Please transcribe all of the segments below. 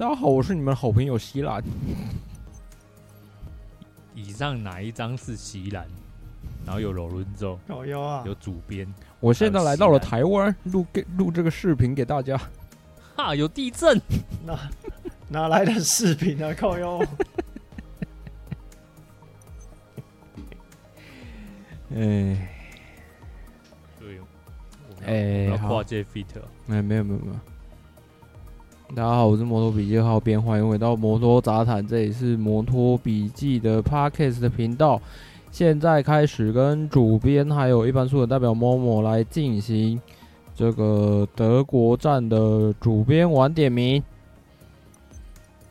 大家好，我是你们的好朋友希兰。以上哪一张是席兰？然后有罗伦州，哦有啊，有主编。我现在来到了台湾，录给录这个视频给大家。哈，有地震？哪哪来的视频啊？靠腰！哎，对，哎，跨界 fit。哎，没有没有没有。大家好，我是摩托笔记号编，欢迎回到摩托杂谈，这里是摩托笔记的 Podcast 的频道。现在开始跟主编还有一般书的代表 Momo 来进行这个德国站的主编晚点名。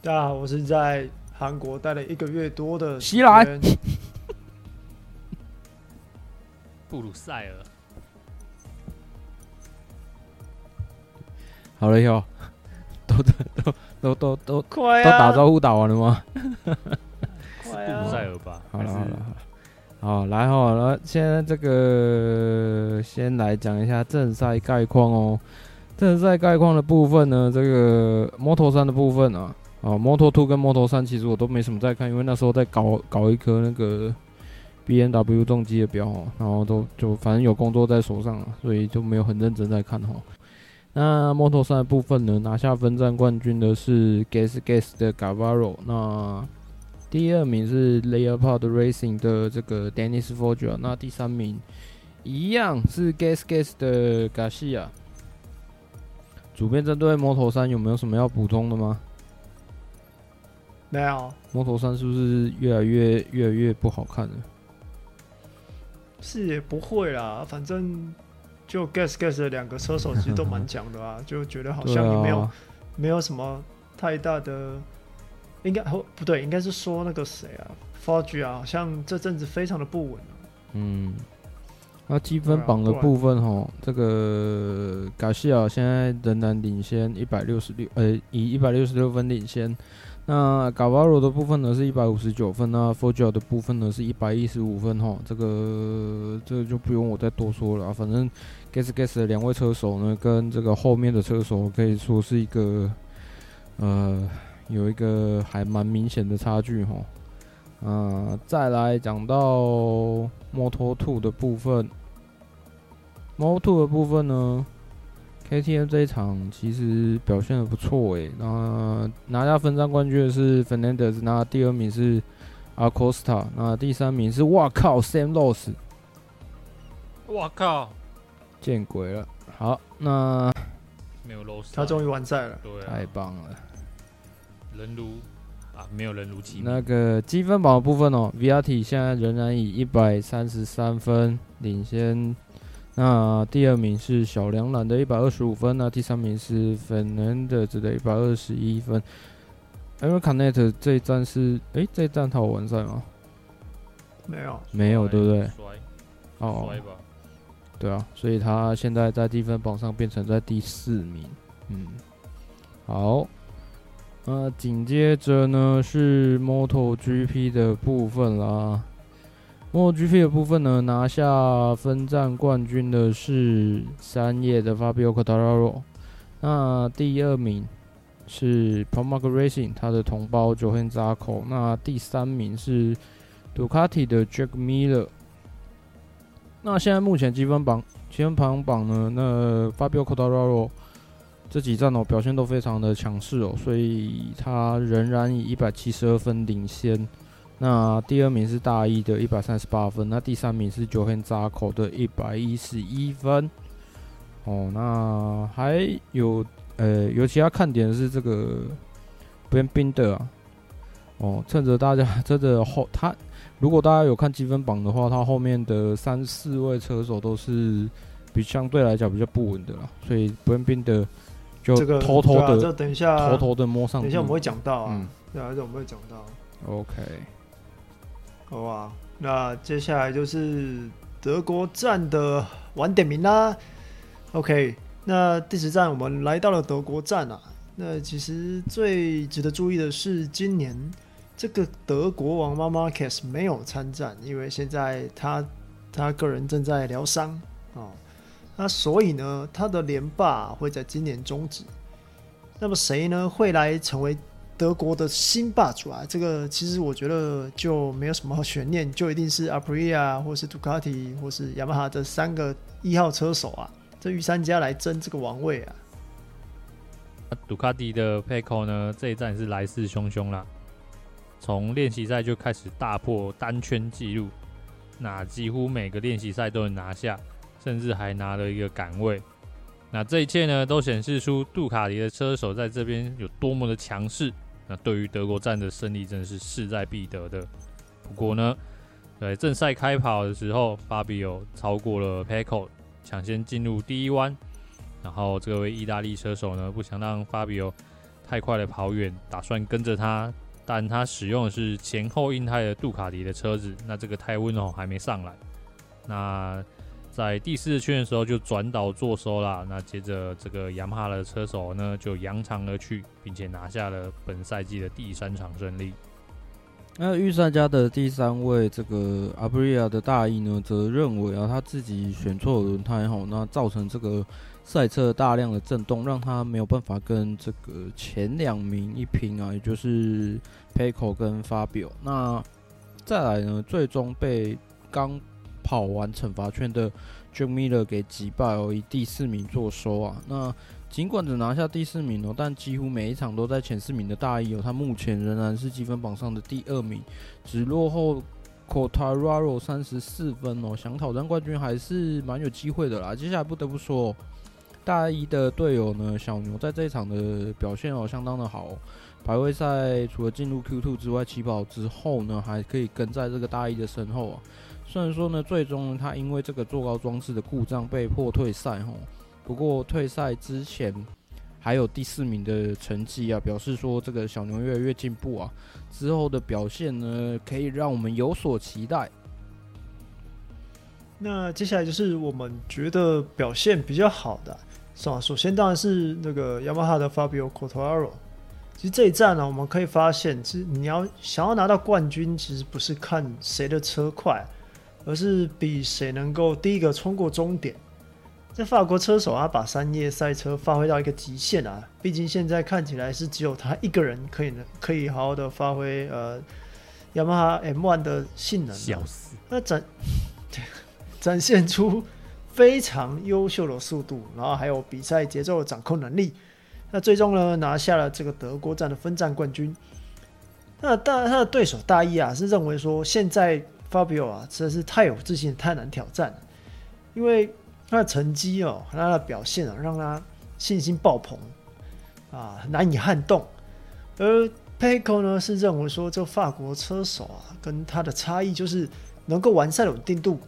大家好，我是在韩国待了一个月多的西兰。布鲁塞尔。好了，哟，都都都都都快都打招呼打完了吗？快布鲁塞尔吧。好了好了好，来好了，现在这个先来讲一下正赛概况哦。正赛概况的部分呢，这个摩托三的部分啊，啊，摩托 two 跟摩托三其实我都没什么在看，因为那时候在搞搞一颗那个。B N W 重机的表哦，然后都就反正有工作在手上，所以就没有很认真在看哈。那摩托三的部分呢，拿下分站冠军的是 Gas Gas 的 Gavaro，那第二名是 Leopard Racing 的这个 Dennis Foggia，那第三名一样是 Gas Gas 的 Garcia。主编针对摩托三有没有什么要补充的吗？没有。摩托三是不是越来越越来越不好看了？是也不会啦，反正就 Gas Gas 的两个车手其实都蛮强的啊，就觉得好像也没有、啊、没有什么太大的，应该哦不对，应该是说那个谁啊，Foggia 啊，好像这阵子非常的不稳、啊、嗯，那积分榜的部分哈，这个 Garcia 现在仍然领先一百六十六，呃，以一百六十六分领先。那 Gavaro 的部分呢是一百五十九分，那 Foggia 的部分呢是一百一十五分哈，这个这个就不用我再多说了，反正 Gas Gas 的两位车手呢跟这个后面的车手可以说是一个呃有一个还蛮明显的差距哈。啊，再来讲到 Moto2 的部分，Moto2 的部分呢。KTM 这一场其实表现的不错诶，那拿下分站冠军的是 Fernandez，那第二名是 Acosta，那第三名是哇靠 Sam Lowe，哇靠，见鬼了！好，那没有 Lowe，他终于完赛了，对啊，太棒了，人如啊，没有人如其名。那个积分榜的部分哦，Vietti 现在仍然以一百三十三分领先。那第二名是小梁蓝的一百二十五分，那第三名是 Fernandez 的一百二十一分。因为 Canet 这一站是，诶、欸，这一站他有完赛吗？没有，没有，对不对？哦，对啊，所以他现在在积分榜上变成在第四名。嗯，好，那紧接着呢是 MotoGP 的部分啦。MotoGP 的部分呢，拿下分站冠军的是三叶的 Fabio Quartararo，那第二名是 Pramac Racing，他的同胞 Johann Zarco，那第三名是杜卡迪的 Jack Miller。那现在目前积分榜积分排行榜呢，那 Fabio c o t a r a r o 这几站哦表现都非常的强势哦，所以他仍然以一百七十二分领先。那第二名是大一的一百三十八分，那第三名是 johan Zarco 的一百一十一分。哦，那还有呃，有其他看点是这个 Ben Binder 啊。哦，趁着大家趁着后他，如果大家有看积分榜的话，他后面的三四位车手都是比相对来讲比较不稳的啦，所以就偷偷的、这个啊、等一下偷偷的摸上。等一下我们会讲到啊，嗯、对啊，这我们会讲到。OK。好啊，那接下来就是德国站的晚点名啦。OK，那第十站我们来到了德国站啊。那其实最值得注意的是，今年这个德国王 Marc Marquez 没有参战，因为现在他他个人正在疗伤啊。那所以呢，他的连霸会在今年终止。那么谁呢会来成为德国的新霸主啊？这个其实我觉得就没有什么悬念，就一定是 Aprilia 或是杜卡迪或是雅马哈这三个一号车手啊，这御三家来争这个王位啊。杜卡迪的 Pecco 呢，这一站是来势汹汹啦，从练习赛就开始大破单圈纪录，那几乎每个练习赛都能拿下，甚至还拿了一个杆位。那这一切呢，都显示出杜卡迪的车手在这边有多么的强势。那对于德国站的胜利，真的是势在必得的。不过呢，对正赛开跑的时候，Fabio 超过了 Pecco，抢先进入第一弯。然后这位意大利车手呢，不想让 Fabio 太快的跑远，打算跟着他，但他使用的是前后硬胎的杜卡迪的车子，那这个胎温哦还没上来。那在第四圈的时候就转倒坐收啦。那接着这个雅马哈的车手呢就扬长而去，并且拿下了本赛季的第三场胜利。那御三家的第三位这个 Aprilia 的大翼呢，则认为啊他自己选错了轮胎后，那造成这个赛车大量的震动，让他没有办法跟这个前两名一拼啊，也就是 Pecco 跟 Fabio。那再来呢，最终被刚跑完惩罚圈的 j i m i l l e r 给击败哦，以第四名作收啊。那尽管只拿下第四名哦，但几乎每一场都在前四名的大翼哦，他目前仍然是积分榜上的第二名，只落后 q u t a r a r o 三十四分哦，想挑战冠军还是蛮有机会的啦。接下来不得不说，大一的队友呢，小牛在这一场的表现哦，相当的好。排位赛除了进入 Q2 之外，起跑之后呢，还可以跟在这个大一的身后啊。虽然说呢，最终他因为这个坐高装置的故障被迫退赛哦，不过退赛之前还有第四名的成绩啊，表示说这个小牛越来越进步啊，之后的表现呢，可以让我们有所期待。那接下来就是我们觉得表现比较好的，是吧？首先当然是那个雅马哈的 Fabio Quartararo。其实这一站呢，我们可以发现，其实你要想要拿到冠军，其实不是看谁的车快。而是比谁能够第一个冲过终点。在法国车手啊，把山叶赛车发挥到一个极限啊！毕竟现在看起来是只有他一个人可以能可以好好的发挥呃，雅马哈 M1 的性能，笑死！那展 展现出非常优秀的速度，然后还有比赛节奏的掌控能力。那最终呢，拿下了这个德国站的分站冠军。那当然，他的对手大意啊，是认为说现在。Fabio 啊，实在是太有自信，太难挑战了。因为他的成绩哦，他的表现啊，让他信心爆棚啊，难以撼动。而 Pecco 呢，是认为说，这法国车手啊，跟他的差异就是能够完善稳定度。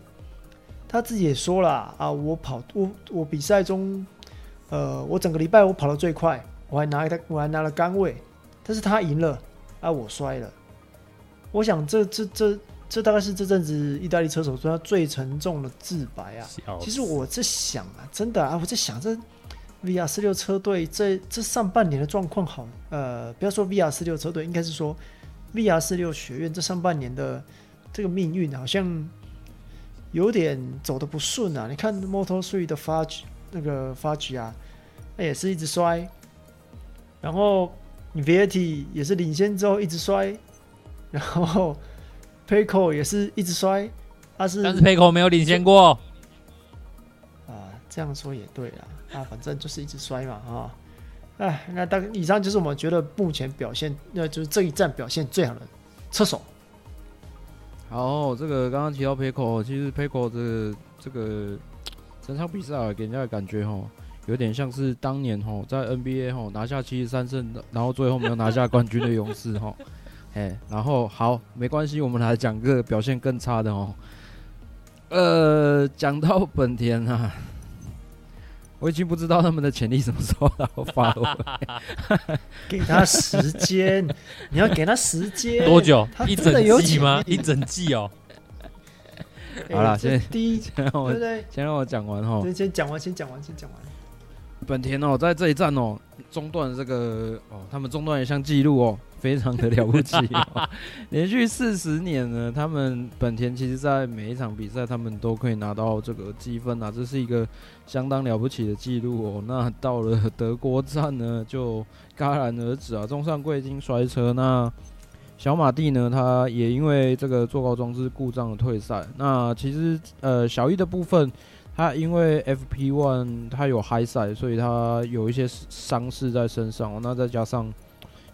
他自己也说了啊，我跑我我比赛中，呃，我整个礼拜我跑得最快，我还拿他我还拿了杆位，但是他赢了啊，我摔了。我想这这这。这大概是这阵子意大利车手中最沉重的自白啊！其实我在想啊，真的啊，我在想这 VR 四六车队这这上半年的状况好，呃，不要说 VR 四六车队，应该是说 VR 四六学院这上半年的这个命运好像有点走的不顺啊！你看 Moto3 的 Fudge 那个 Fudge 啊，那也是一直摔，然后你 Vietti 也是领先之后一直摔，然后。Pecco 也是一直摔，他是但是 Pecco 没有领先过啊，这样说也对啦，啊，反正就是一直摔嘛，啊，哎，那大概以上就是我们觉得目前表现，那就是这一站表现最好的车手。好，这个刚刚提到 Pecco，其实 Pecco 这个这个整场比赛啊，给人家的感觉哈，有点像是当年哈在 NBA 哈拿下七十三胜，然后最后没有拿下冠军的勇士哈。哎，然后好，没关系，我们来讲个表现更差的哦。呃，讲到本田啊，我已经不知道他们的潜力什么时候要发挥。给他时间，你要给他时间多久？一整季吗？一整季哦。好了，先第一，先让我先让我讲完哈。先讲完，先讲完，先讲完。本田哦，在这一站哦，中断这个哦，他们中断一项记录哦。非常的了不起哦，连续四十年呢，他们本田其实在每一场比赛，他们都可以拿到这个积分啊，这是一个相当了不起的记录哦。那到了德国站呢，就戛然而止啊，中上贵金摔车。那小马蒂呢，他也因为这个坐高装置故障而退赛。那其实呃，小一的部分，他因为 FP One 他有嗨赛，所以他有一些伤势在身上哦。那再加上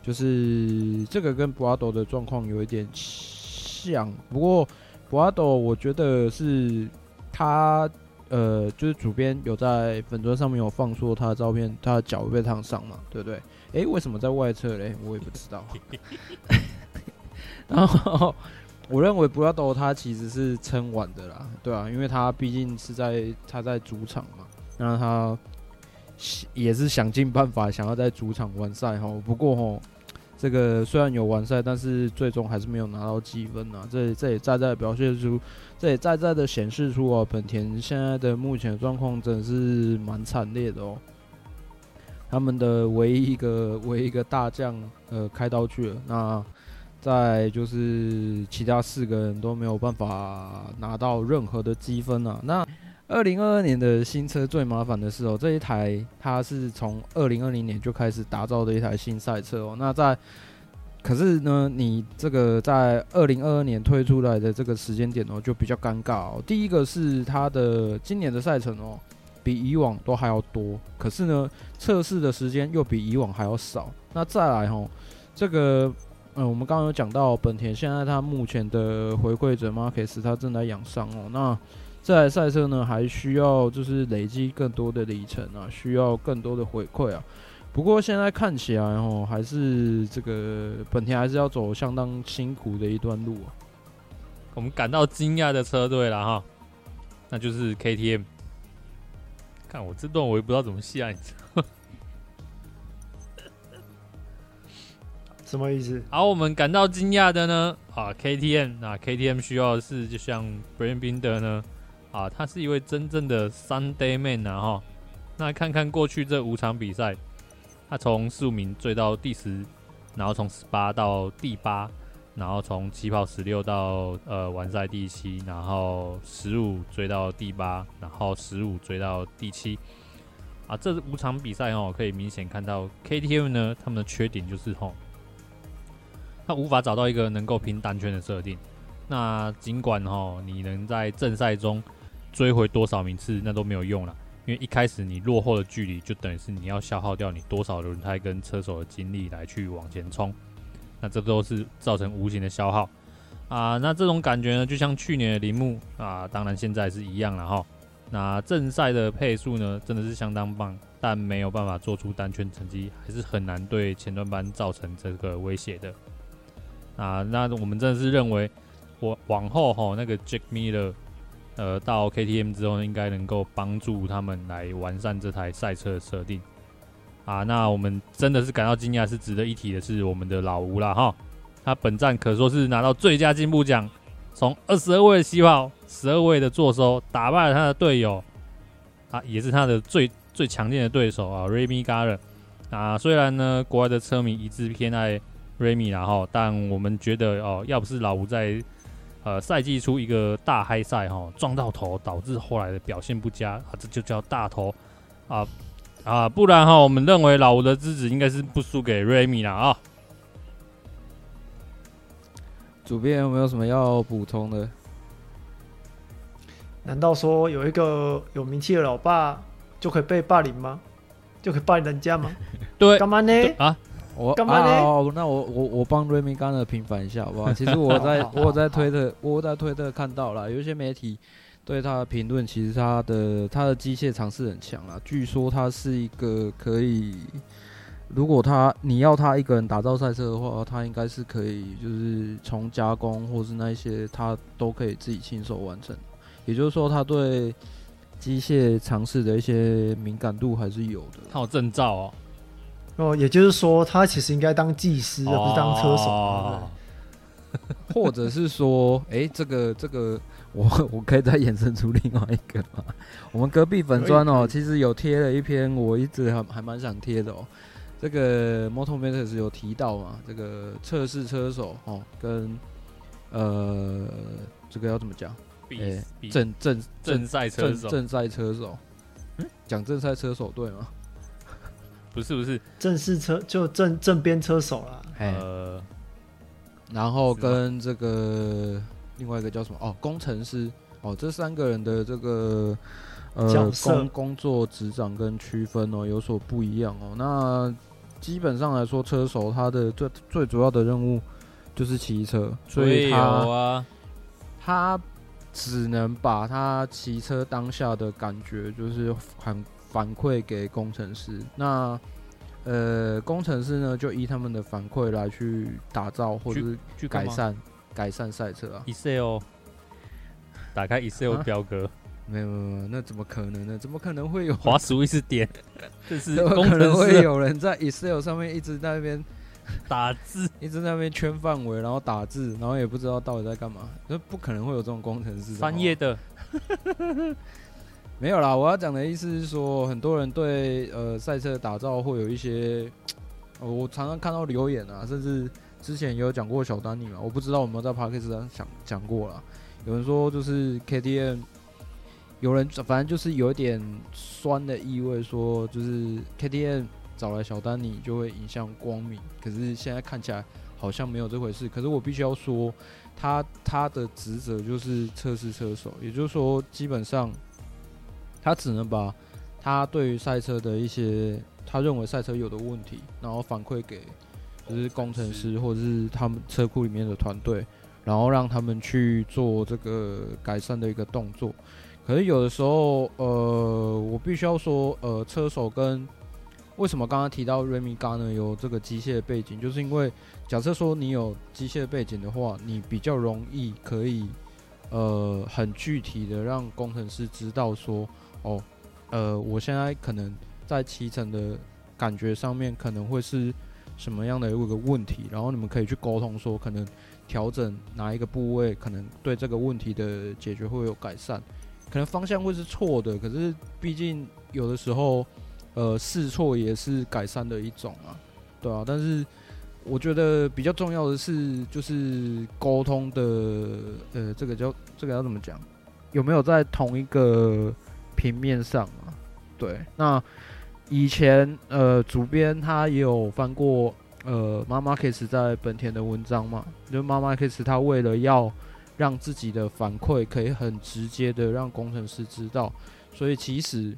就是这个跟博阿斗的状况有一点像，不过博阿斗我觉得是他呃，就是主编有在粉砖上面有放说他的照片，他的脚被烫伤嘛，对不对？诶、欸，为什么在外侧嘞？我也不知道。然后我认为博阿斗他其实是撑完的啦，对啊，因为他毕竟是在他在主场嘛，那他也是想尽办法想要在主场完赛哈，不过哈。这个虽然有完赛，但是最终还是没有拿到积分啊！这这也在在表现出，这也在在的显示出啊，本田现在的目前状况真的是蛮惨烈的哦。他们的唯一一个唯一一个大将呃开刀去了，那再就是其他四个人都没有办法拿到任何的积分啊！那。二零二二年的新车最麻烦的是哦，这一台它是从二零二零年就开始打造的一台新赛车哦。那在可是呢，你这个在二零二二年推出来的这个时间点哦，就比较尴尬哦。第一个是它的今年的赛程哦，比以往都还要多，可是呢，测试的时间又比以往还要少。那再来哦，这个嗯，我们刚刚有讲到本田现在它目前的回馈者马克斯他正在养伤哦，那。这台赛车呢，还需要就是累积更多的里程啊，需要更多的回馈啊。不过现在看起来哦，还是这个本田还是要走相当辛苦的一段路啊。我们感到惊讶的车队了哈，那就是 KTM。看我这段我也不知道怎么下，你知道什么意思？好，我们感到惊讶的呢啊，KTM 那 KTM 需要的是就像 Brad Binder 呢。啊，他是一位真正的 Sunday Man 啊！哈，那看看过去这五场比赛，他从十五名追到第十，然后从十八到第八，然后从起跑十六到呃完赛第七，然后十五追到第八，然后十五追到第七。啊，这五场比赛哦，可以明显看到 KTM 呢，他们的缺点就是吼，他无法找到一个能够拼单圈的设定。那尽管吼，你能在正赛中追回多少名次，那都没有用了，因为一开始你落后的距离，就等于是你要消耗掉你多少轮胎跟车手的精力来去往前冲，那这都是造成无形的消耗啊。那这种感觉呢，就像去年的铃木啊，当然现在是一样了哈。那正赛的配速呢，真的是相当棒，但没有办法做出单圈成绩，还是很难对前段班造成这个威胁的啊。那我们真的是认为，我往后哈那个 Jack Miller。呃，到 KTM 之后，应该能够帮助他们来完善这台赛车的设定啊。那我们真的是感到惊讶，是值得一提的是我们的老吴啦哈。他本站可说是拿到最佳进步奖，从二十二位的起跑，十二位的坐收，打败了他的队友啊，也是他的最最强劲的对手啊，Remy g a r e 啊。虽然呢，国外的车迷一致偏爱 Remy 然后，但我们觉得哦，要不是老吴在。呃，赛季初一个大嗨赛哈，撞到头导致后来的表现不佳啊，这就叫大头啊啊，不然哈，我们认为老吴的资质应该是不输给瑞米了啊。主编有没有什么要补充的？难道说有一个有名气的老爸就可以被霸凌吗？就可以霸凌人家吗？对，干嘛呢？啊？我干嘛呢？啊、那我我我帮瑞米刚的平反一下好不好？其实我 在我在推特我在推特看到了，有一些媒体对他的评论，其实他的他的机械尝试很强啊。据说他是一个可以，如果他你要他一个人打造赛车的话，他应该是可以，就是从加工或是那一些他都可以自己亲手完成。也就是说，他对机械尝试的一些敏感度还是有的。他有证照哦。哦，也就是说，他其实应该当技师，而不是当车手。哦、或者是说，哎、欸，这个这个，我我可以再衍生出另外一个吗？我们隔壁粉砖哦，其实有贴了一篇，我一直还还蛮想贴的哦。这个 MotoMatters 有提到嘛，这个测试车手哦，跟呃，这个要怎么讲？正正正赛车手，正赛车手，嗯，讲正赛车手对吗？不是不是，正式车就正正边车手啦。呃，然后跟这个另外一个叫什么？哦，工程师。哦，这三个人的这个呃工工作职掌跟区分哦有所不一样哦。那基本上来说，车手他的最最主要的任务就是骑车，所以他啊，他只能把他骑车当下的感觉，就是反反馈给工程师。那呃，工程师呢，就依他们的反馈来去打造或者是去改善改善赛车啊。Excel 打开 Excel 表格，啊、没有没有，那怎么可能呢？怎么可能会有滑鼠一直点？就是工程师会有人在 Excel 上面一直在那边 打字，一直在那边圈范围，然后打字，然后也不知道到底在干嘛。那不可能会有这种工程师翻页的，没有啦。我要讲的意思是说，很多人对呃赛车的打造会有一些，我常常看到留言啊，甚至之前也有讲过小丹尼嘛，我不知道有没有在 Podcast 上讲讲过了。有人说就是 KTM，有人反正就是有一点酸的意味，说就是 KTM 找来小丹尼就会影响光明，可是现在看起来好像没有这回事。可是我必须要说，他他的职责就是测试车手，也就是说，基本上他只能把他对于赛车的一些他认为赛车有的问题，然后反馈给就是工程师或者是他们车库里面的团队。然后让他们去做这个改善的一个动作，可是有的时候，呃，我必须要说，呃，车手跟为什么刚刚提到 Remy Gardner 有这个机械背景，就是因为假设说你有机械背景的话，你比较容易可以，呃，很具体的让工程师知道说，哦，呃，我现在可能在骑乘的感觉上面可能会是什么样的一个问题，然后你们可以去沟通说可能。调整哪一个部位，可能对这个问题的解决会有改善，可能方向会是错的，可是毕竟有的时候，呃，试错也是改善的一种啊，对啊。但是我觉得比较重要的是，就是沟通的，呃，这个叫这个要怎么讲？有没有在同一个平面上啊？对，那以前呃，主编他也有翻过。呃，马马克斯在本田的文章嘛，就马马克斯他为了要让自己的反馈可以很直接的让工程师知道，所以其实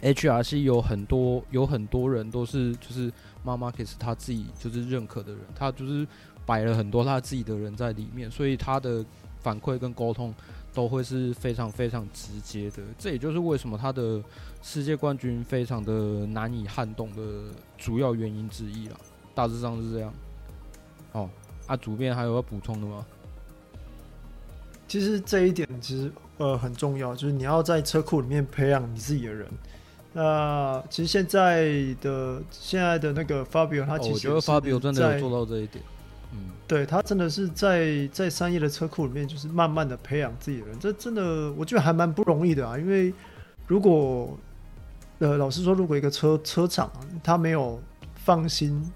HRC 有很多有很多人都是就是马马克斯他自己就是认可的人，他就是摆了很多他自己的人在里面，所以他的反馈跟沟通都会是非常非常直接的。这也就是为什么他的世界冠军非常的难以撼动的主要原因之一了。大致上是这样。哦，啊，主编还有要补充的吗？其实这一点其实呃很重要，就是你要在车库里面培养你自己的人。那其实现在的现在的那个 Fabio，他其实、哦、我觉得 Fabio 真的有做到这一点。嗯，对他真的是在在三叶的车库里面，就是慢慢的培养自己的人，这真的我觉得还蛮不容易的啊。因为如果呃老实说，如果一个车车厂他没有放心。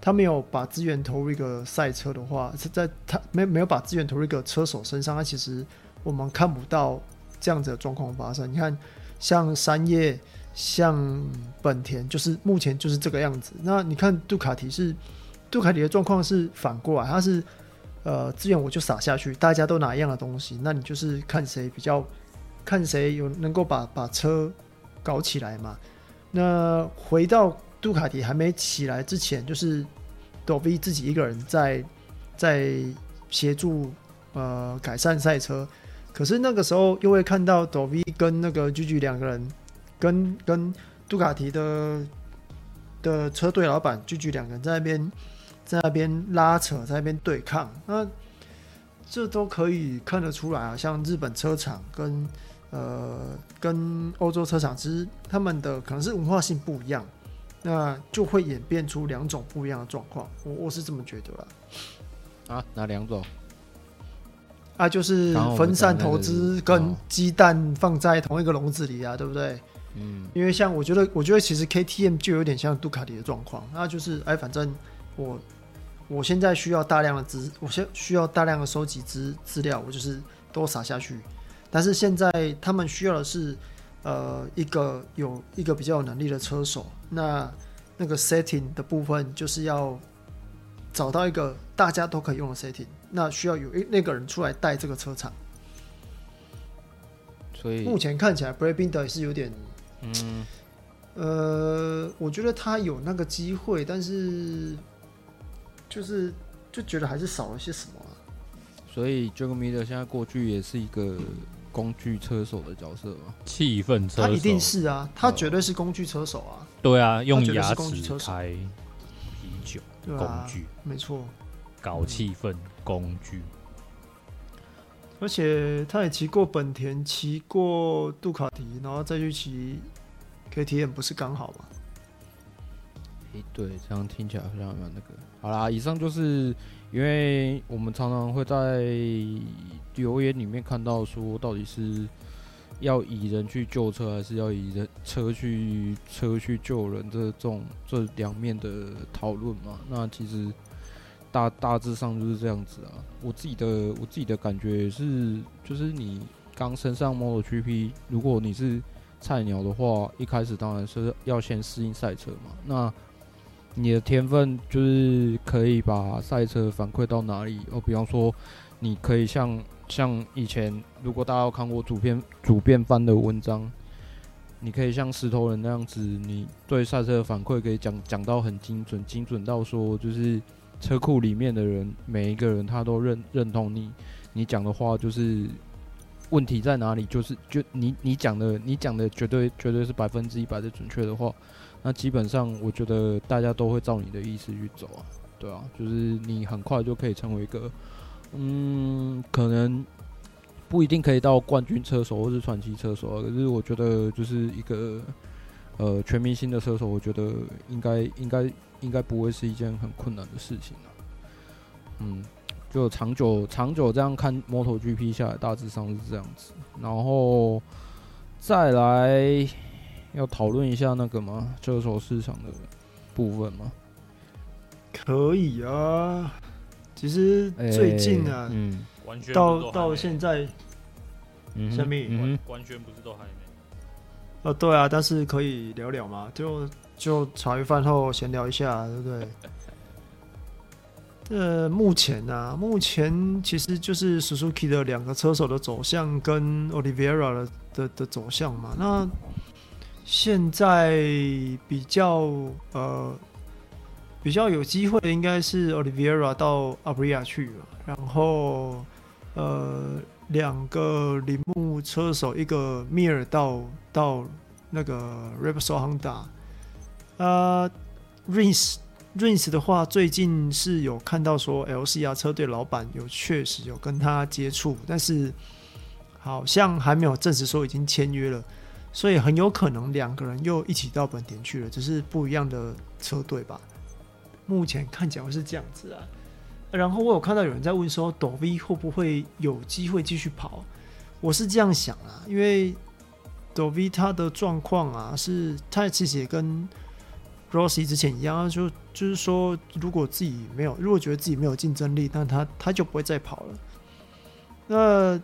他没有把资源投入一个赛车的话，是在他没没有把资源投入一个车手身上，那其实我们看不到这样子的状况发生。你看，像三叶、像本田，就是目前就是这个样子。那你看杜卡迪是，杜卡迪的状况是反过来，他是呃资源我就撒下去，大家都拿一样的东西，那你就是看谁比较，看谁有能够把把车搞起来嘛。那回到。杜卡迪还没起来之前，就是 d o v 自己一个人在在协助呃改善赛车。可是那个时候又会看到 d o v 跟那个 Gigi 两个人跟跟杜卡迪的的车队老板 Gigi 两个人在那边在那边拉扯，在那边对抗。那这都可以看得出来啊，像日本车厂跟呃跟欧洲车厂，其实他们的可能是文化性不一样。那就会演变出两种不一样的状况，我我是这么觉得啦。啊，哪两种？啊，就是分散投资跟鸡蛋放在同一个笼子里啊，对不对？嗯，因为像我觉得，我觉得其实 KTM 就有点像杜卡迪的状况，那就是哎，反正我我现在需要大量的资，我现需要大量的收集资资料，我就是都撒下去。但是现在他们需要的是呃一个有一个比较有能力的车手，那那个 setting 的部分就是要找到一个大家都可以用的 setting，那需要有一那个人出来带这个车厂。所以目前看起来 Binder 是有点。嗯，呃，我觉得他有那个机会，但是就是就觉得还是少了些什么啊。所以 Jack Miller 现在过去也是一个工具车手的角色嘛？气氛车手，他一定是啊，他绝对是工具车手啊。对啊，用牙齿开啤酒，工具，没错，搞气氛工具。而且他也骑过本田，骑过杜卡迪，然后再去骑 KTM，不是刚好吗？对，这样听起来好像蛮那个。好啦，以上就是因为我们常常会在留言里面看到说，到底是要以人去救车，还是要以人车去车去救人，这种这两面的讨论嘛？那其实。大大致上就是这样子啊，我自己的我自己的感觉是，就是你刚升上 MotoGP，如果你是菜鸟的话，一开始当然是要先适应赛车嘛。那你的天分就是可以把赛车反馈到哪里？哦，比方说，你可以像像以前，如果大家有看过主编主编翻的文章，你可以像石头人那样子，你对赛车的反馈可以讲讲到很精准，精准到说就是。车库里面的人，每一个人他都认认同你，你讲的话就是问题在哪里？就是就你你讲的，你讲的绝对绝对是百分之一百的准确的话，那基本上我觉得大家都会照你的意思去走啊，对啊，就是你很快就可以成为一个，嗯，可能不一定可以到冠军车手或是传奇车手啊，可是我觉得就是一个呃全明星的车手，我觉得应该应该。应该不会是一件很困难的事情啊。嗯，就长久长久这样看 MotoGP 下来，大致上是这样子。然后再来要讨论一下那个吗？车手市场的部分吗？可以啊。其实最近啊，欸、嗯，到到现在，嗯，什么？完完全不是都还没。哦，对啊，但是可以聊聊嘛，就。就茶余饭后闲聊一下，对不对？呃，目前呢、啊，目前其实就是 Suzuki 的两个车手的走向跟 Oliveira 的的的走向嘛。那现在比较呃比较有机会的应该是 Olivera 到 Abria 去了，然后呃两个铃木车手，一个 Mir 到到那个 r e p s o Honda，。呃、Rins Rins 的话，最近是有看到说 LCR 车队老板有确实有跟他接触，但是好像还没有证实说已经签约了，所以很有可能两个人又一起到本田去了，只是不一样的车队吧。目前看起来是这样子啊。然后我有看到有人在问说，Dovi 会不会有机会继续跑？我是这样想啊，因为 Dovi 他的状况啊，是他其实也跟 Rossi 之前一样，就就是说，如果自己没有，如果觉得自己没有竞争力，那他他就不会再跑了。那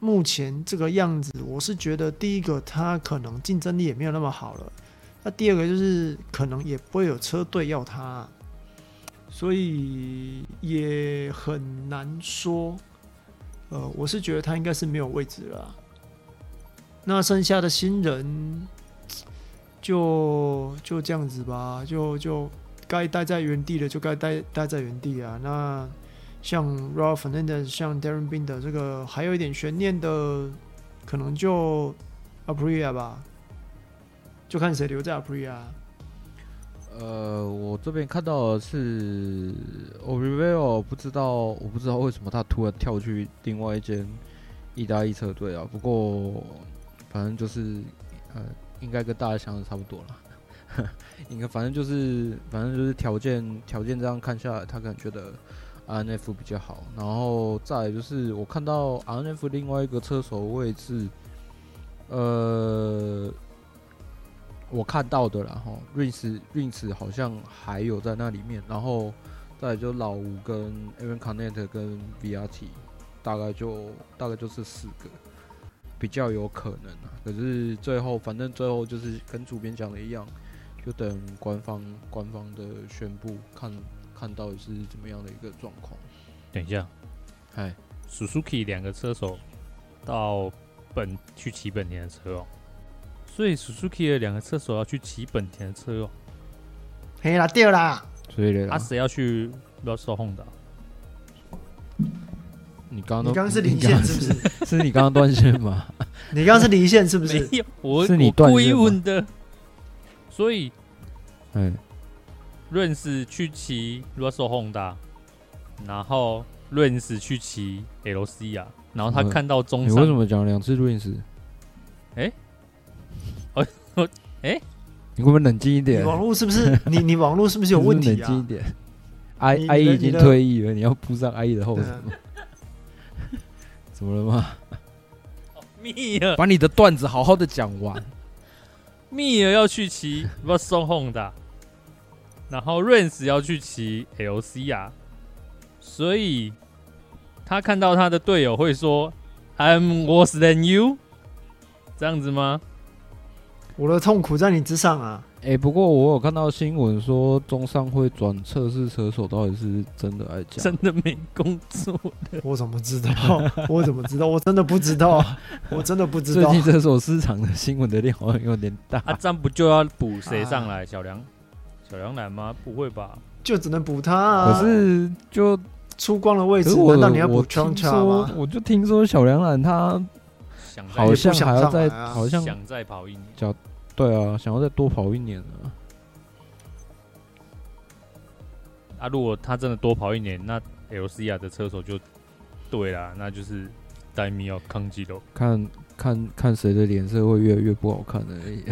目前这个样子，我是觉得第一个他可能竞争力也没有那么好了。那第二个就是可能也不会有车队要他，所以也很难说。呃，我是觉得他应该是没有位置了。那剩下的新人。就就这样子吧，就就该待在原地的就该待待在原地啊。那像 Raul Fernandez 像 Darren Bin 的这个还有一点悬念的，可能就 Aprilia 吧，就看谁留在 Aprilia。呃，我这边看到的是 o r i v e l 不知道我不知道为什么他突然跳去另外一间意大利车队啊。不过反正就是呃。应该跟大家想的差不多了，应该反正就是反正就是条件条件这样看下来，他可能觉得 RNF 比较好，然后再来就是我看到 RNF 另外一个车手位置，呃，我看到的啦，哈，Rins Rins 好像还有在那里面，然后再来就老吴跟 Aaron Canet 跟 Vrt，大概就大概就是四个比较有可能啊。可是最后反正最后就是跟主编讲的一样，就等官方官方的宣布，看看到底是怎么样的一个状况。等一下，哎，Suzuki 两个车手到本去骑本田的车哦。所以 Suzuki 的两个车手要去骑本田的车哦，嘿啦掉啦，所以呢，他谁要去 Russell Honda？你刚刚你刚刚是离线是不是？是你刚刚断线吗？你刚刚是离线是不是？没有，我是你断线故意问的。所以，嗯，润斯去骑 Russell Honda，然后润斯去骑 LC 啊，然后他看到中上，你为什么讲两次润斯？哎？哎、欸，你会不会冷静一点？网络是不是你？你网络是不是有问题啊？冷静一点。I I E 已经退役了，你要扑上 I E 的后尘。怎么了吗？密尔，把你的段子好好的讲完。密尔要去骑 Russell Honda，然后 Rins 要去骑 LC 啊，所以他看到他的队友会说 "I'm worse than you"，这样子吗？我的痛苦在你之上啊！哎、欸，不过我有看到新闻说，中上会转测试车手，到底是真的还是假的？真的没工作的？我怎么知道？我怎么知道？我真的不知道，我真的不知道。最近车手市场的新闻的量好像有点大。啊，这样不就要补谁上来？啊、小梁，小梁来吗？不会吧？就只能补他啊！可是就出光的位置，我难道你要补枪枪吗？我就听说小梁榄他好像还要再，好像想再跑一年。对啊，想要再多跑一年啊！啊，如果他真的多跑一年，那 LCR 的车手就对啦，那就是戴米奥康基罗。看看看谁的脸色会越来越不好看而已。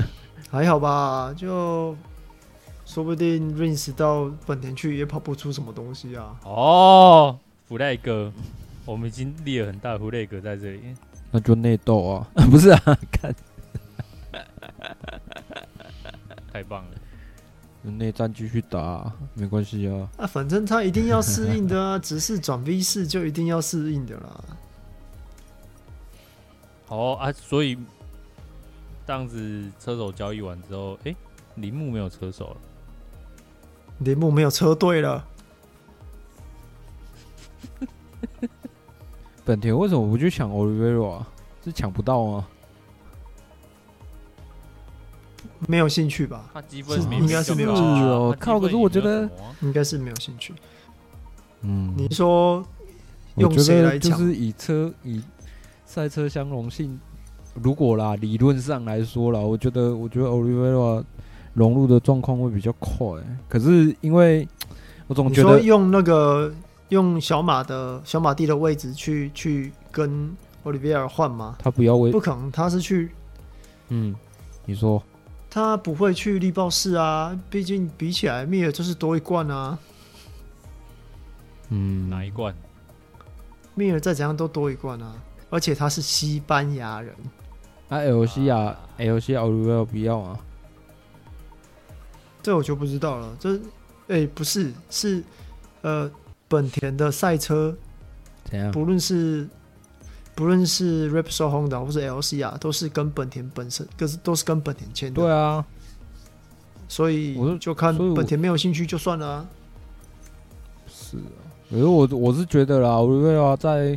还好吧，就说不定 Rins 到本田去也跑不出什么东西啊。哦，弗雷格，我们已经立了很大的弗雷格在这里。那就内斗啊，不是啊，看，太棒了，内战继续打，啊，没关系啊。啊，反正他一定要适应的啊，只是转 V 四就一定要适应的啦。好啊，所以这样子车手交易完之后，哎，铃木没有车手了，铃木没有车队了。本田为什么不去抢 Oliveira 啊？是抢不到吗？没有兴趣吧？他积分应该是没有兴趣哦。靠，可是我觉得应该是没有兴趣。嗯，你说用谁来抢？就是以车以赛车相容性，如果啦，理论上来说啦，我觉得我觉得 Oliveira 融入的状况会比较快。可是因为 我总觉得用那个。用小马的小马蒂的位置去去跟奥利维尔换吗？他不要位，不可能，他是去，嗯，你说他不会去力豹室啊？毕竟比起来，密尔就是多一罐啊。嗯，哪一罐？密尔再怎样都多一罐啊！而且他是西班牙人。啊，L C 啊，L C 奥利维尔不要啊？这我就不知道了。这，哎、欸，不是，是呃。本田的赛车，怎样？不论是不论是 Repsol Honda 或是 LC 啊，都是跟本田本身，可是都是跟本田签的。对啊，所以我就看本田没有兴趣就算了啊。是啊，可是我我是觉得啦，我觉得在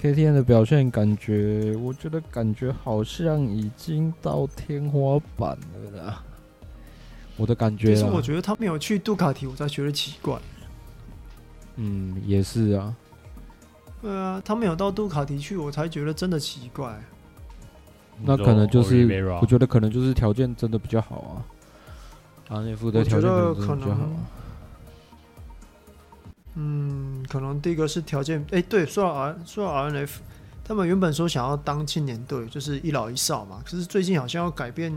KTM 的表现，感觉我觉得感觉好像已经到天花板了啦。我的感觉，其实我觉得他没有去杜卡迪，我才觉得奇怪。嗯，也是啊。对啊，他没有到杜卡迪去，我才觉得真的奇怪。那可能就是，我觉得可能就是条件真的比较好啊。啊，那副的条件可能比较好。嗯，可能第一个是条件，哎、欸，对，说到 R，说到 RNF，他们原本说想要当青年队，就是一老一少嘛。可是最近好像要改变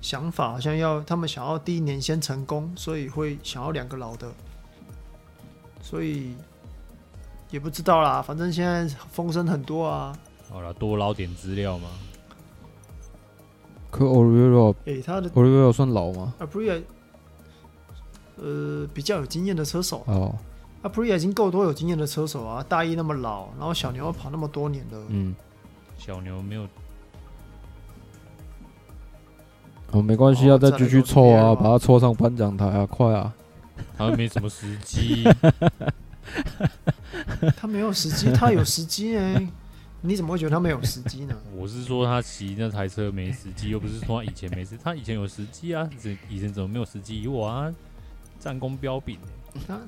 想法，好像要他们想要第一年先成功，所以会想要两个老的。所以也不知道啦，反正现在风声很多啊。好了，多捞点资料嘛。可 Oliveira 诶，他的 Oliveira 算老吗？啊，不是，呃，比较有经验的车手。哦，阿普利亚已经够多有经验的车手啊，大一那么老，然后小牛跑那么多年了。嗯，小牛没有，哦，没关系啊，哦再继续凑啊，把他凑上颁奖台啊，快啊！他们没什么时机。他没有时机，他有时机哎。你怎么会觉得他没有时机呢？我是说他骑那台车没时机，又不是说他以前没时，他以前有时机啊，以前怎么没有时机？我啊，战功彪炳他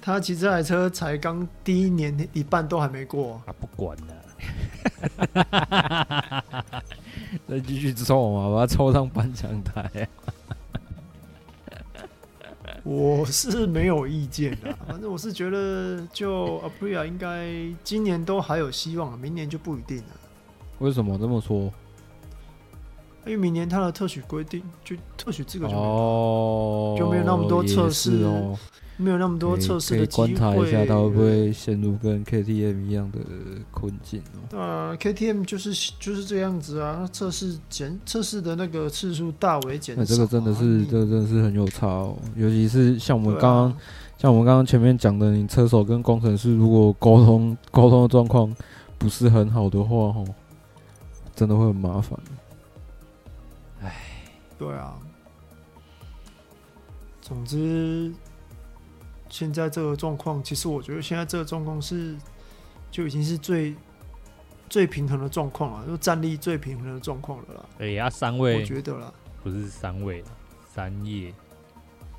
他骑这台车才刚第一年一半都还没过，啊，不管了，再继续抽嘛，把他抽上颁奖台。我是没有意见的，反正我是觉得就 Aprilia 应该今年都还有希望，明年就不一定了。为什么这么说？因为明年它的特许规定，就特许资格就没有，哦，就没有那么多测试哦，没有那么多测试的机会。可以观察一下，他会不会陷入跟 KTM 一样的困境哦？啊，KTM 就是就是这样子啊，测试减测试的那个次数大为减少，啊。那这个真的是，这个真的是很有差哦。尤其是像我们刚刚，啊、像我们刚刚前面讲的，你车手跟工程师如果沟通沟通的状况不是很好的话，哦，真的会很麻烦。唉，对啊。总之，现在这个状况，其实我觉得现在这个状况是就已经是最最平衡的状况了，就战力最平衡的状况了啦。哎呀，三位，我觉得啦，不是三位，三叶。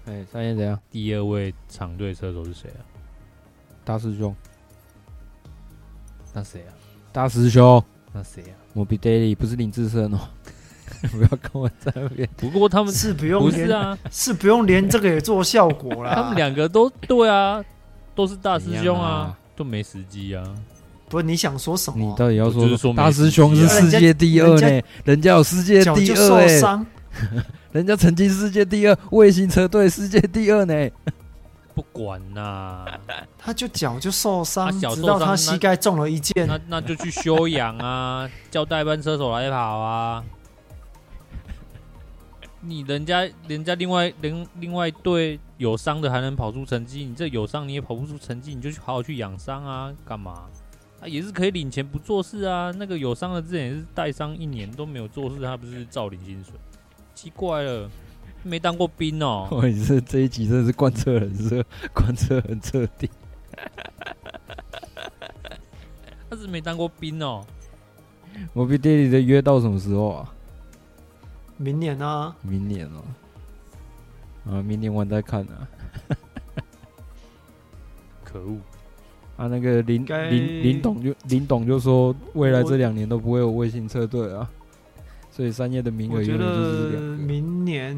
哎，三叶怎样？第二位长队车手是谁啊？大师兄。那谁啊？大师兄。那谁啊？我比 Daily 不是林志胜哦。不要跟我在那边。不过他们是不用，不是啊，是不用连这个也做效果啦。他们两个都对啊，都是大师兄啊，都没时机啊。不是你想说什么？你到底要说，说大师兄是世界第二呢？人家有世界第二哎，人家曾经世界第二，卫星车队世界第二呢。不管呐，他就脚就受伤，直到他膝盖中了一箭，那那就去休养啊，叫代班车手来跑啊。你人家人家另外另另外队有伤的还能跑出成绩，你这有伤你也跑不出成绩，你就去好好去养伤啊，干嘛？啊，也是可以领钱不做事啊。那个有伤的之前也是带伤一年都没有做事，他不是照领薪水？奇怪了，没当过兵哦。哇，你这这一集真的是贯彻很彻，贯彻很彻底。他是没当过兵哦。我被爹地的约到什么时候啊？明年啊，明年哦，啊，明年我再看啊。可恶！啊，那个林林林董就林董就说，未来这两年都不会有卫星车队啊，所以三叶的名额永远就是明年，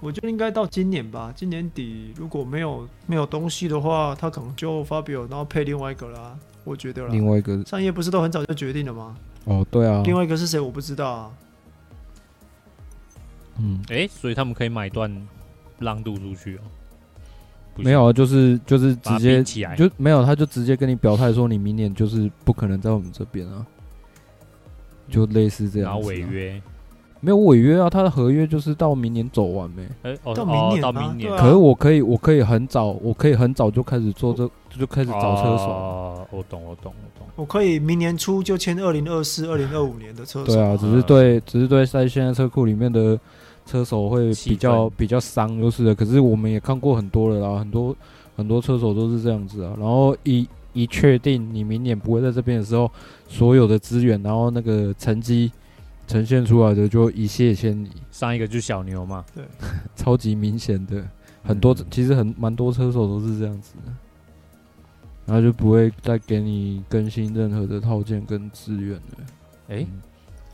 我觉得应该到今年吧，今年底如果没有没有东西的话，他可能就发表，然后配另外一个啦。我觉得另外一个三叶不是都很早就决定了吗？哦，对啊，另外一个是谁我不知道啊。嗯，哎、欸，所以他们可以买断让渡出去哦。没有啊，就是就是直接起来就没有，他就直接跟你表态说，你明年就是不可能在我们这边啊，就类似这样、啊。然后违约？没有违约啊，他的合约就是到明年走完没？哎、欸，哦，到明年、哦，到明年。可是我可以，我可以很早，我可以很早就开始做这，就开始找车手。哦，我懂，我懂，我懂。我可以明年初就签二零二四、二零二五年的车手。对啊，只是对，只是对在现在车库里面的。车手会比较比较伤，就是的。可是我们也看过很多了啦，很多很多车手都是这样子啊。然后一一确定你明年不会在这边的时候，所有的资源，然后那个成绩呈现出来的就一泻千里。上一个就是小牛嘛，对，超级明显的，很多、嗯、其实很蛮多车手都是这样子的，然后就不会再给你更新任何的套件跟资源了。哎、欸。嗯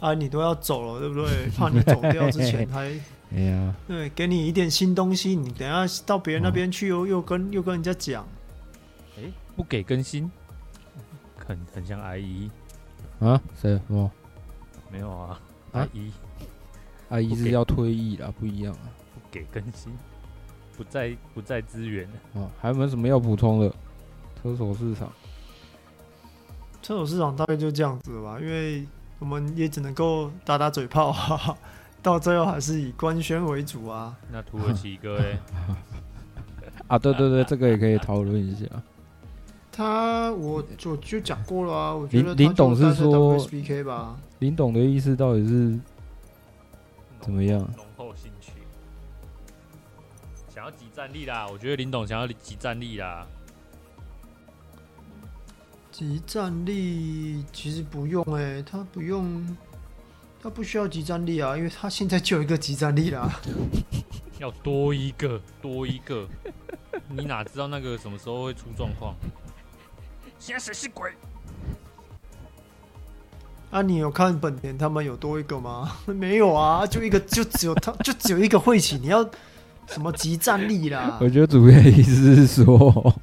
啊，你都要走了，对不对？怕你走掉之前还，哎呀，对，给你一点新东西，你等下到别人那边去又、哦、又跟又跟人家讲，哎、欸，不给更新，很很像阿姨啊？谁？什么？没有啊，阿姨，阿姨是要退役了，不一样啊，不给更新，不再不再支援啊？还有没有什么要补充的？车手市场，车手市场大概就这样子吧，因为。我们也只能够打打嘴炮，哈哈，到最后还是以官宣为主啊。那土耳其哥嘞？啊，对对对，这个也可以讨论一下。他，我就就讲过了啊。我觉得林林董是说 SBK 吧。林董的意思到底是怎么样？浓厚兴趣，想要集战力啦。我觉得林董想要集战力啦。即战力其实不用哎、欸，他不用，他不需要集战力啊，因为他现在就有一个集战力啦。要多一个，多一个，你哪知道那个什么时候会出状况？现在谁是鬼？啊，你有看本田他们有多一个吗？没有啊，就一个，就只有他，就只有一个晦气。你要什么集战力啦？我觉得主要的意思是说，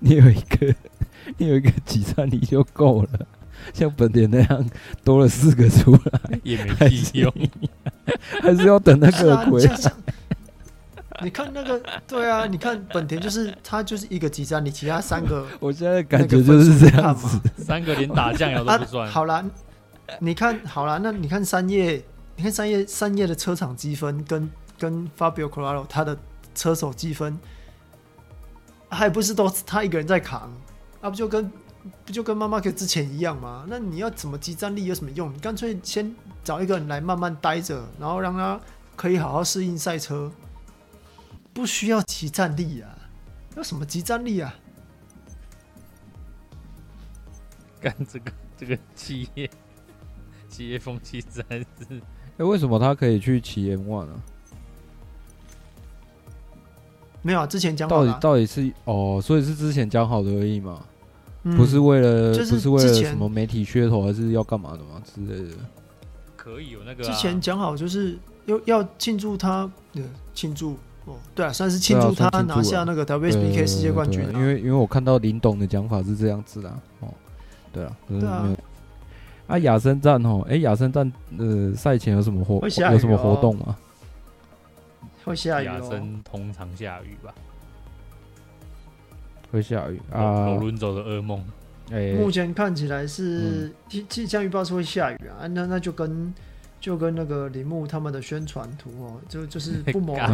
你有一个，你有一个即战力就够了。像本田那样多了四个出来也没屁用，还是 要等那个鬼。你看那个，对啊，你看本田就是他就是一个即战你，其他三个，我现在感觉就是这样子，三个连打酱油都不算。啊、好啦，你看好啦，那你看三叶，你看三叶三叶的车厂积分跟跟 Fabio Quartararo 他的车手积分，还不是都是他一个人在扛，啊不就跟不就跟妈妈给之前一样吗？那你要怎么集战力有什么用？你干脆先找一个人来慢慢待着，然后让他可以好好适应赛车。不需要即战力啊，要什么集战力啊？干这个这个企业企业风气真是……哎，为什么他可以去骑 M1 啊？没有啊，之前讲好到底到底是哦，所以是之前讲好的而已嘛，嗯、不是为了、就是、不是为了什么媒体噱头，还是要干嘛的吗之类的？可以有那个、啊、之前讲好就是要要庆祝他的庆祝。哦，对啊，算是庆祝他拿下那个 WSBK 世界冠军。因为因为我看到林董的讲法是这样子的哦，对啊，对啊。啊，亚森站哦，哎，亚森站呃，赛前有什么活有什么活动吗？会下雨哦。亚森通常下雨吧？会下雨啊。老伦走的噩梦。哎，目前看起来是气气象预报是会下雨啊，那那就跟。就跟那个铃木他们的宣传图哦，就就是不谋 而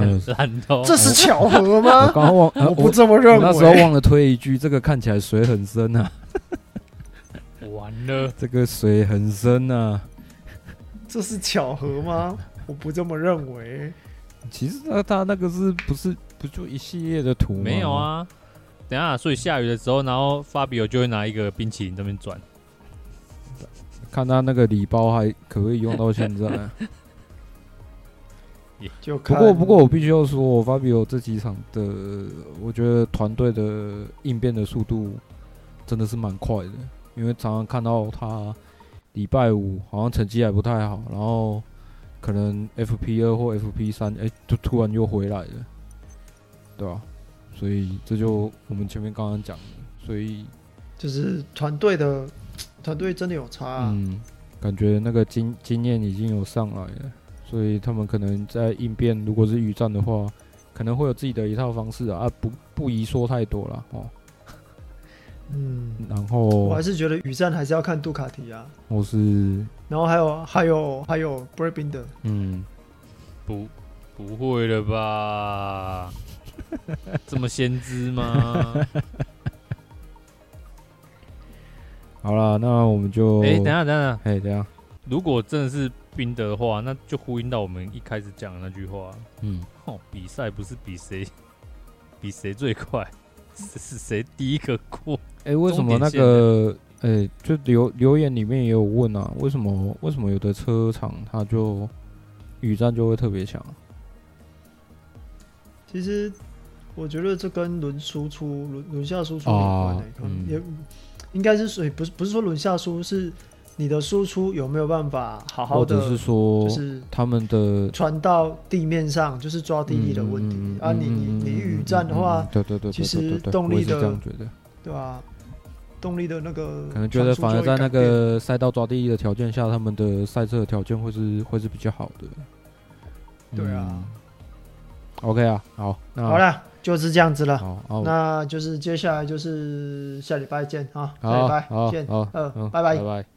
合，这是巧合吗？我刚刚忘，我不这么认为。那时候忘了推一句，这个看起来水很深啊。完了，这个水很深啊。这是巧合吗？我不这么认为。其实他他那个是不是不就一系列的图吗？没有啊。等下，所以下雨的时候，然后 Fabio 就会拿一个冰淇淋这边转。看他那个礼包还可，可以用到现在，就不过不过我必须要说，Fabio 这几场的，我觉得团队的应变的速度真的是蛮快的，因为常常看到他礼拜五好像成绩还不太好，然后可能 FP 二或 FP 三，哎，就突然又回来了，对吧、啊？所以这就我们前面刚刚讲的，所以就是团队的。团队真的有差，啊，嗯，感觉那个经经验已经有上来了，所以他们可能在应变，如果是雨战的话，可能会有自己的一套方式啊，啊不不宜说太多了哦。嗯，然后我还是觉得雨战还是要看杜卡迪啊，我是，然后还有还有还有 Binder，嗯，不不会了吧？这么先知吗？好了，那我们就哎、欸，等下，等下，哎，等下，如果真的是冰德的话，那就呼应到我们一开始讲的那句话，嗯，哦，比赛不是比谁比谁最快，是是谁第一个过？哎、欸，为什么那个哎、欸，就留留言里面也有问啊，为什么为什么有的车厂它就雨战就会特别强？其实我觉得这跟轮输出轮轮下输出有关的、欸，可能也。应该是水，不是不是说轮下输，是你的输出有没有办法好好的，是说就是他们的传到地面上，就是抓地力的问题、嗯、啊。你你你雨战的话，对对对，其实动力的，这对吧？动力的那个可能觉得反而在那个赛道抓地力的条件下，他们的赛车条件会是会是比较好的。对啊。OK 啊，好，那好了。就是这样子了，好，那就是接下来就是下礼拜见啊，好下礼拜见，好，嗯，拜拜，拜拜。